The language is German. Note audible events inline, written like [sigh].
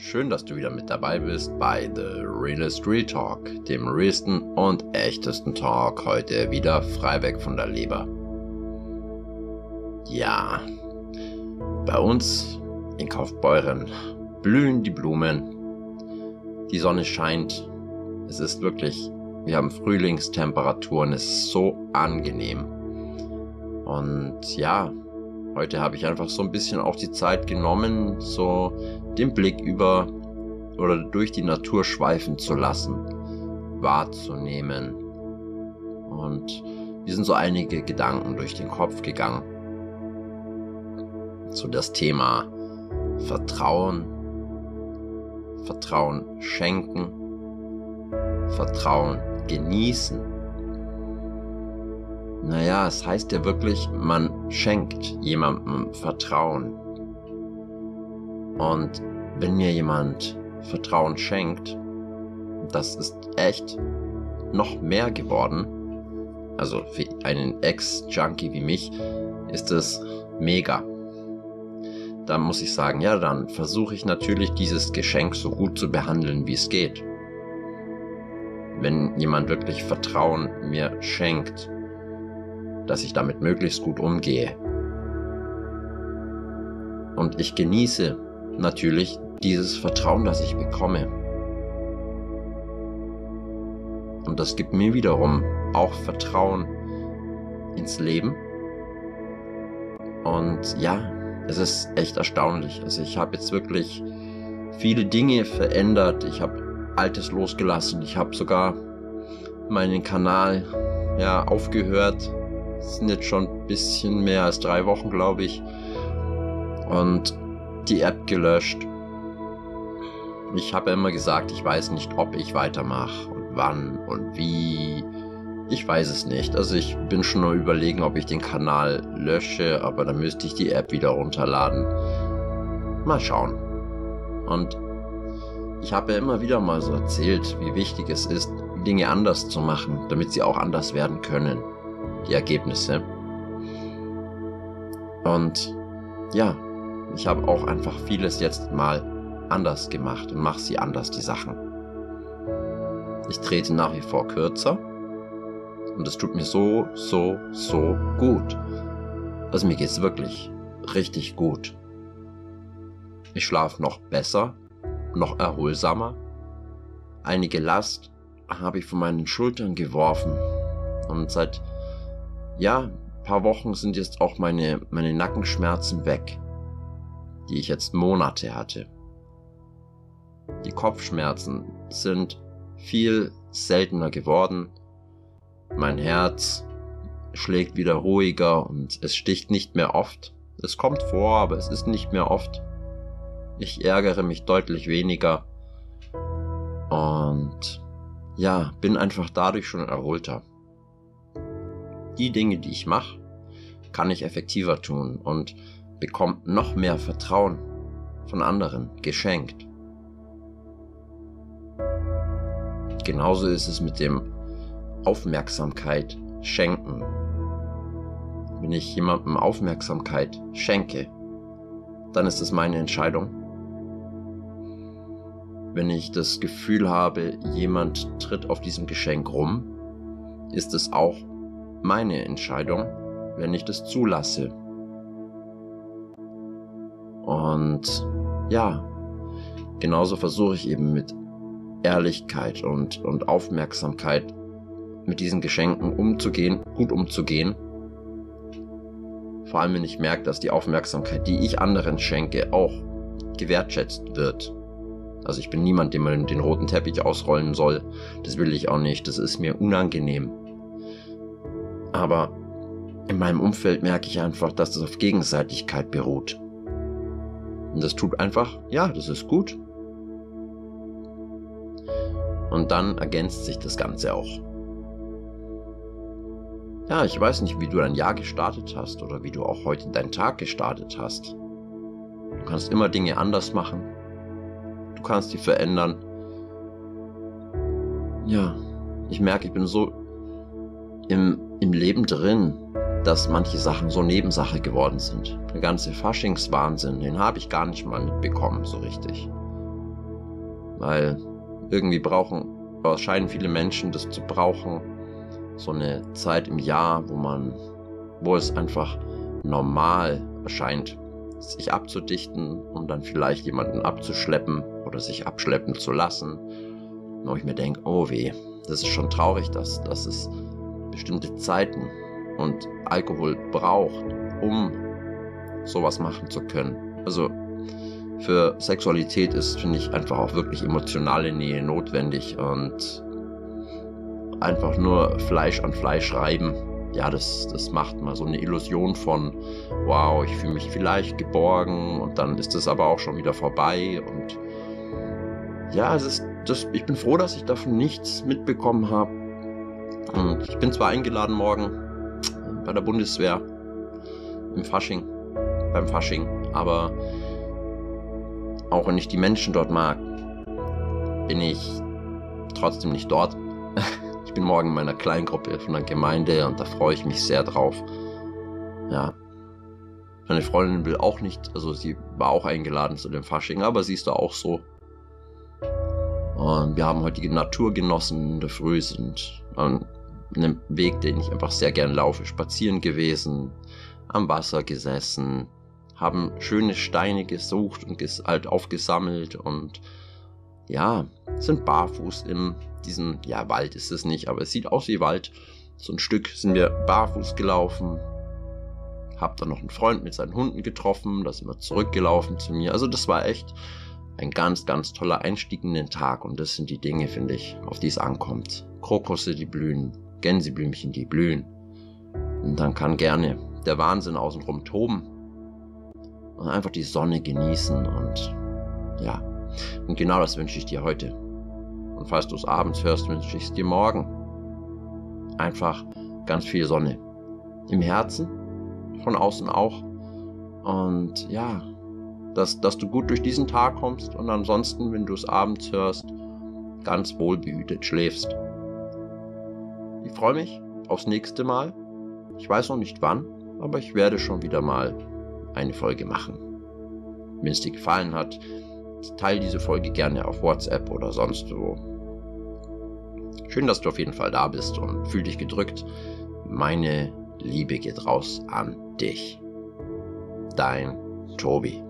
schön, dass du wieder mit dabei bist bei The Realist Real Talk, dem realsten und echtesten Talk, heute wieder frei weg von der Leber. Ja, bei uns in Kaufbeuren blühen die Blumen, die Sonne scheint, es ist wirklich, wir haben Frühlingstemperaturen, es ist so angenehm. Und ja, Heute habe ich einfach so ein bisschen auch die Zeit genommen, so den Blick über oder durch die Natur schweifen zu lassen, wahrzunehmen. Und mir sind so einige Gedanken durch den Kopf gegangen. So das Thema Vertrauen, Vertrauen schenken, Vertrauen genießen naja, es heißt ja wirklich, man schenkt jemandem Vertrauen. Und wenn mir jemand Vertrauen schenkt, das ist echt noch mehr geworden. Also für einen Ex-Junkie wie mich ist es mega. Da muss ich sagen, ja, dann versuche ich natürlich dieses Geschenk so gut zu behandeln, wie es geht. Wenn jemand wirklich Vertrauen mir schenkt, dass ich damit möglichst gut umgehe. Und ich genieße natürlich dieses Vertrauen, das ich bekomme. Und das gibt mir wiederum auch Vertrauen ins Leben. Und ja, es ist echt erstaunlich. Also ich habe jetzt wirklich viele Dinge verändert. Ich habe Altes losgelassen. Ich habe sogar meinen Kanal ja aufgehört, sind jetzt schon ein bisschen mehr als drei Wochen, glaube ich. Und die App gelöscht. Ich habe immer gesagt, ich weiß nicht, ob ich weitermache und wann und wie. Ich weiß es nicht. Also ich bin schon nur überlegen, ob ich den Kanal lösche, aber dann müsste ich die App wieder runterladen. Mal schauen. Und ich habe ja immer wieder mal so erzählt, wie wichtig es ist, Dinge anders zu machen, damit sie auch anders werden können die Ergebnisse. Und ja, ich habe auch einfach vieles jetzt mal anders gemacht und mache sie anders, die Sachen. Ich trete nach wie vor kürzer und es tut mir so, so, so gut. Also mir geht es wirklich richtig gut. Ich schlafe noch besser, noch erholsamer. Einige Last habe ich von meinen Schultern geworfen und seit ja, ein paar Wochen sind jetzt auch meine, meine Nackenschmerzen weg, die ich jetzt Monate hatte. Die Kopfschmerzen sind viel seltener geworden. Mein Herz schlägt wieder ruhiger und es sticht nicht mehr oft. Es kommt vor, aber es ist nicht mehr oft. Ich ärgere mich deutlich weniger. Und ja, bin einfach dadurch schon erholter die Dinge, die ich mache, kann ich effektiver tun und bekomme noch mehr Vertrauen von anderen geschenkt. Genauso ist es mit dem Aufmerksamkeit schenken. Wenn ich jemandem Aufmerksamkeit schenke, dann ist es meine Entscheidung. Wenn ich das Gefühl habe, jemand tritt auf diesem Geschenk rum, ist es auch meine Entscheidung, wenn ich das zulasse. Und ja, genauso versuche ich eben mit Ehrlichkeit und, und Aufmerksamkeit mit diesen Geschenken umzugehen, gut umzugehen. Vor allem, wenn ich merke, dass die Aufmerksamkeit, die ich anderen schenke, auch gewertschätzt wird. Also ich bin niemand, dem man den roten Teppich ausrollen soll. Das will ich auch nicht. Das ist mir unangenehm. Aber in meinem Umfeld merke ich einfach, dass das auf Gegenseitigkeit beruht. Und das tut einfach, ja, das ist gut. Und dann ergänzt sich das Ganze auch. Ja, ich weiß nicht, wie du dein Jahr gestartet hast oder wie du auch heute deinen Tag gestartet hast. Du kannst immer Dinge anders machen. Du kannst die verändern. Ja, ich merke, ich bin so im im Leben drin, dass manche Sachen so Nebensache geworden sind. Der ganze Faschingswahnsinn, den habe ich gar nicht mal mitbekommen, so richtig. Weil irgendwie brauchen, scheinen viele Menschen das zu brauchen. So eine Zeit im Jahr, wo man, wo es einfach normal erscheint, sich abzudichten, um dann vielleicht jemanden abzuschleppen oder sich abschleppen zu lassen. Wo ich mir denke, oh weh, das ist schon traurig, dass, dass es bestimmte Zeiten und Alkohol braucht, um sowas machen zu können. Also für Sexualität ist, finde ich, einfach auch wirklich emotionale Nähe notwendig und einfach nur Fleisch an Fleisch reiben. Ja, das, das macht mal so eine Illusion von, wow, ich fühle mich vielleicht geborgen und dann ist es aber auch schon wieder vorbei und ja, es ist, das, ich bin froh, dass ich davon nichts mitbekommen habe. Und ich bin zwar eingeladen morgen bei der Bundeswehr im Fasching, beim Fasching, aber auch wenn ich die Menschen dort mag, bin ich trotzdem nicht dort. [laughs] Ich bin morgen in meiner Kleingruppe von der Gemeinde und da freue ich mich sehr drauf. Ja. Meine Freundin will auch nicht, also sie war auch eingeladen zu dem Fasching, aber sie ist da auch so. Und wir haben heute die Natur genossen in der Früh, sind einem Weg, den ich einfach sehr gern laufe, spazieren gewesen, am Wasser gesessen, haben schöne Steine gesucht und ges halt aufgesammelt und ja, sind barfuß in diesem, ja, Wald ist es nicht, aber es sieht aus wie Wald. So ein Stück sind wir barfuß gelaufen. Hab dann noch einen Freund mit seinen Hunden getroffen, da sind wir zurückgelaufen zu mir. Also das war echt ein ganz, ganz toller Einstieg in den Tag und das sind die Dinge, finde ich, auf die es ankommt. Krokusse, die blühen, Gänseblümchen, die blühen. Und dann kann gerne der Wahnsinn außenrum toben und einfach die Sonne genießen und ja. Und genau das wünsche ich dir heute. Und falls du es abends hörst, wünsche ich es dir morgen. Einfach ganz viel Sonne. Im Herzen, von außen auch. Und ja, dass, dass du gut durch diesen Tag kommst und ansonsten, wenn du es abends hörst, ganz wohlbehütet schläfst. Ich freue mich aufs nächste Mal. Ich weiß noch nicht wann, aber ich werde schon wieder mal eine Folge machen. Wenn es dir gefallen hat, teile diese Folge gerne auf WhatsApp oder sonst wo. Schön, dass du auf jeden Fall da bist und fühl dich gedrückt. Meine Liebe geht raus an dich. Dein Tobi.